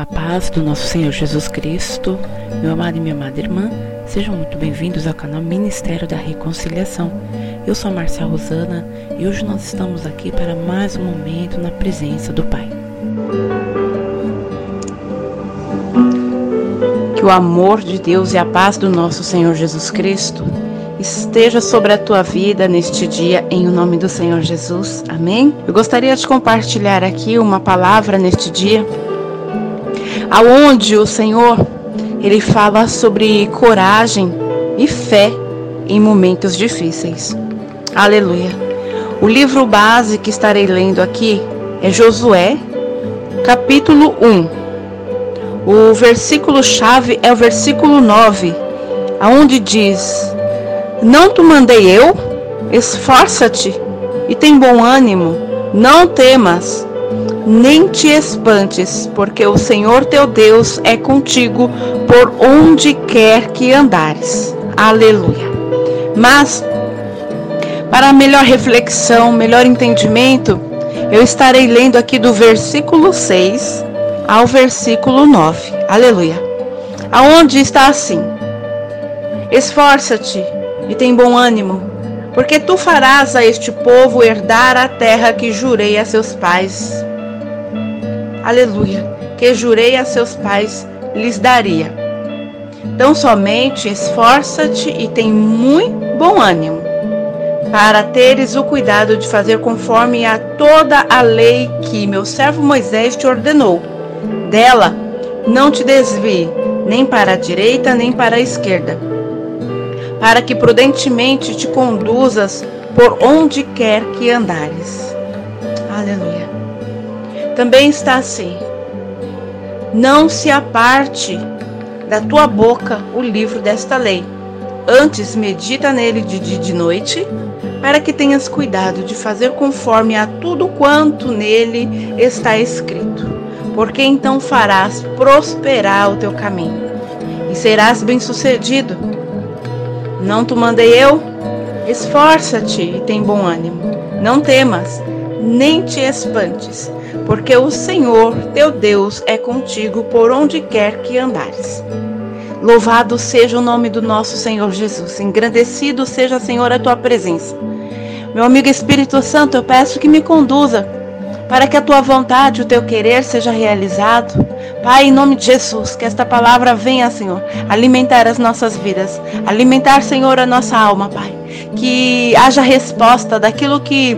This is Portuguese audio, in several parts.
A paz do nosso Senhor Jesus Cristo, meu amado e minha amada irmã, sejam muito bem-vindos ao canal Ministério da Reconciliação. Eu sou a Marcia Rosana e hoje nós estamos aqui para mais um momento na presença do Pai. Que o amor de Deus e a paz do nosso Senhor Jesus Cristo esteja sobre a tua vida neste dia, em o nome do Senhor Jesus. Amém? Eu gostaria de compartilhar aqui uma palavra neste dia aonde o Senhor ele fala sobre coragem e fé em momentos difíceis. Aleluia. O livro base que estarei lendo aqui é Josué, capítulo 1. O versículo chave é o versículo 9, aonde diz: Não te mandei eu? Esforça-te e tem bom ânimo, não temas, nem te espantes, porque o Senhor teu Deus é contigo por onde quer que andares. Aleluia. Mas, para melhor reflexão, melhor entendimento, eu estarei lendo aqui do versículo 6 ao versículo 9. Aleluia. Aonde está assim: Esforça-te e tem bom ânimo, porque tu farás a este povo herdar a terra que jurei a seus pais aleluia, que jurei a seus pais lhes daria. Então somente esforça-te e tem muito bom ânimo, para teres o cuidado de fazer conforme a toda a lei que meu servo Moisés te ordenou. Dela não te desvie, nem para a direita, nem para a esquerda, para que prudentemente te conduzas por onde quer que andares. Aleluia. Também está assim: Não se aparte da tua boca o livro desta lei. Antes medita nele de dia e de noite, para que tenhas cuidado de fazer conforme a tudo quanto nele está escrito. Porque então farás prosperar o teu caminho e serás bem-sucedido. Não te mandei eu? Esforça-te e tem bom ânimo. Não temas, nem te espantes, porque o Senhor teu Deus é contigo por onde quer que andares. Louvado seja o nome do nosso Senhor Jesus, engrandecido seja, Senhor, a tua presença. Meu amigo Espírito Santo, eu peço que me conduza para que a tua vontade, o teu querer seja realizado. Pai, em nome de Jesus, que esta palavra venha, Senhor, alimentar as nossas vidas, alimentar, Senhor, a nossa alma, Pai. Que haja resposta daquilo que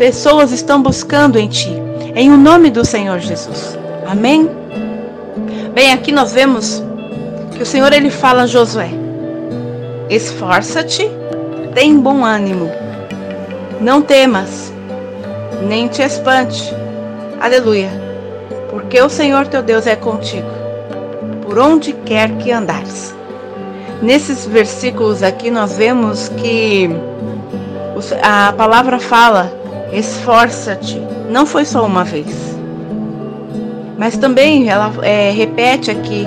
pessoas estão buscando em Ti. Em o nome do Senhor Jesus. Amém? Bem, aqui nós vemos que o Senhor ele fala a Josué: Esforça-te, tem bom ânimo, não temas, nem te espante. Aleluia. Porque o Senhor teu Deus é contigo, por onde quer que andares. Nesses versículos aqui nós vemos que a palavra fala esforça-te. Não foi só uma vez. Mas também ela é, repete aqui: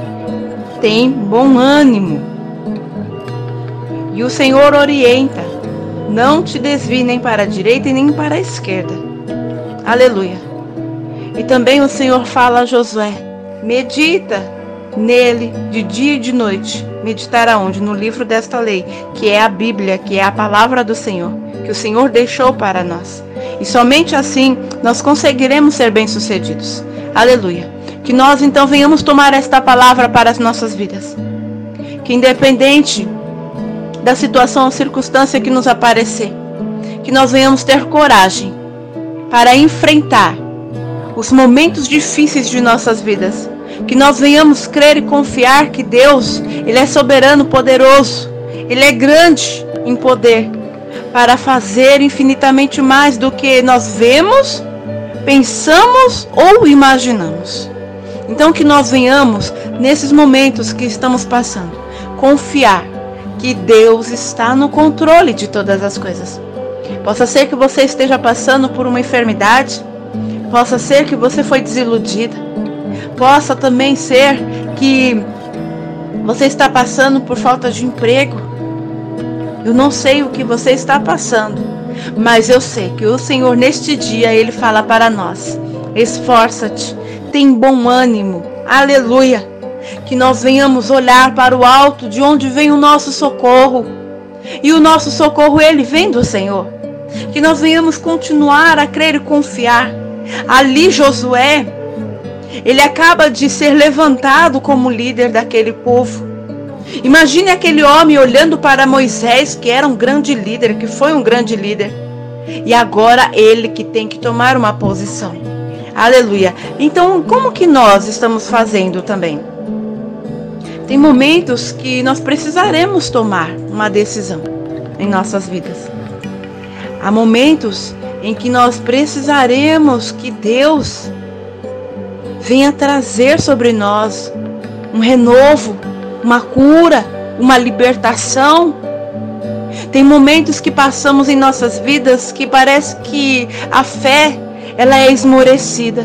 tem bom ânimo. E o Senhor orienta: não te desvie nem para a direita e nem para a esquerda. Aleluia. E também o Senhor fala a Josué: medita nele de dia e de noite. Meditar aonde? No livro desta lei, que é a Bíblia, que é a palavra do Senhor, que o Senhor deixou para nós. E somente assim nós conseguiremos ser bem-sucedidos. Aleluia. Que nós então venhamos tomar esta palavra para as nossas vidas. Que independente da situação ou circunstância que nos aparecer, que nós venhamos ter coragem para enfrentar os momentos difíceis de nossas vidas. Que nós venhamos crer e confiar que Deus, Ele é soberano, poderoso, Ele é grande em poder para fazer infinitamente mais do que nós vemos, pensamos ou imaginamos. Então, que nós venhamos, nesses momentos que estamos passando, confiar que Deus está no controle de todas as coisas. Possa ser que você esteja passando por uma enfermidade, possa ser que você foi desiludida, possa também ser que você está passando por falta de emprego, eu não sei o que você está passando, mas eu sei que o Senhor neste dia ele fala para nós: esforça-te, tem bom ânimo, Aleluia. Que nós venhamos olhar para o alto, de onde vem o nosso socorro. E o nosso socorro, ele vem do Senhor. Que nós venhamos continuar a crer e confiar. Ali, Josué, ele acaba de ser levantado como líder daquele povo. Imagine aquele homem olhando para Moisés, que era um grande líder, que foi um grande líder. E agora ele que tem que tomar uma posição. Aleluia. Então, como que nós estamos fazendo também? Tem momentos que nós precisaremos tomar uma decisão em nossas vidas. Há momentos em que nós precisaremos que Deus venha trazer sobre nós um renovo, uma cura, uma libertação. Tem momentos que passamos em nossas vidas que parece que a fé ela é esmorecida.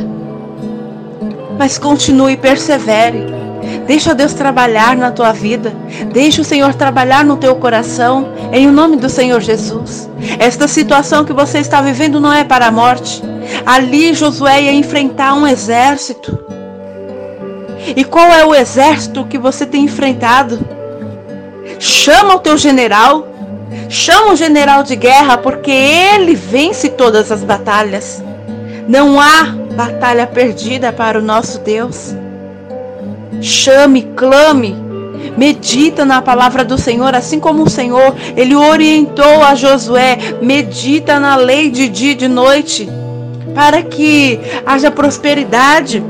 Mas continue persevere. Deixa Deus trabalhar na tua vida. Deixa o Senhor trabalhar no teu coração. Em nome do Senhor Jesus. Esta situação que você está vivendo não é para a morte. Ali Josué ia enfrentar um exército. E qual é o exército que você tem enfrentado? Chama o teu general. Chama o general de guerra, porque ele vence todas as batalhas. Não há batalha perdida para o nosso Deus. Chame, clame, medita na palavra do Senhor, assim como o Senhor, ele orientou a Josué, medita na lei de dia e de noite, para que haja prosperidade,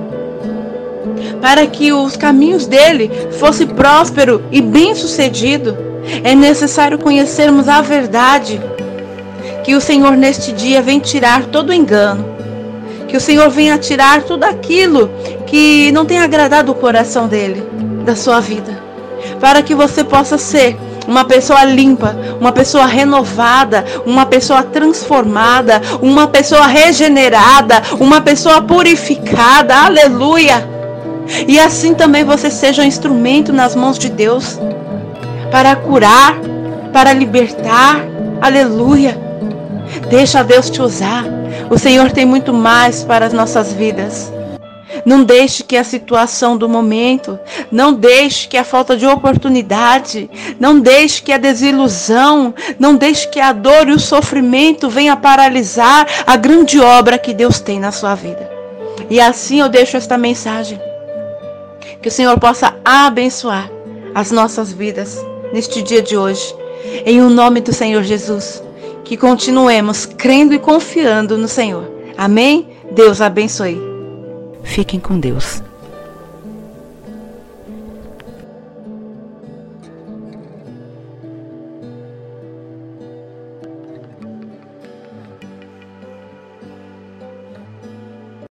para que os caminhos dele fossem prósperos e bem-sucedido. É necessário conhecermos a verdade, que o Senhor neste dia vem tirar todo engano que o Senhor venha tirar tudo aquilo que não tem agradado o coração dele, da sua vida. Para que você possa ser uma pessoa limpa, uma pessoa renovada, uma pessoa transformada, uma pessoa regenerada, uma pessoa purificada. Aleluia! E assim também você seja um instrumento nas mãos de Deus para curar, para libertar. Aleluia! Deixa Deus te usar. O Senhor tem muito mais para as nossas vidas. Não deixe que a situação do momento, não deixe que a falta de oportunidade, não deixe que a desilusão, não deixe que a dor e o sofrimento venha paralisar a grande obra que Deus tem na sua vida. E assim eu deixo esta mensagem. Que o Senhor possa abençoar as nossas vidas neste dia de hoje. Em o nome do Senhor Jesus que continuemos crendo e confiando no Senhor. Amém? Deus abençoe. Fiquem com Deus.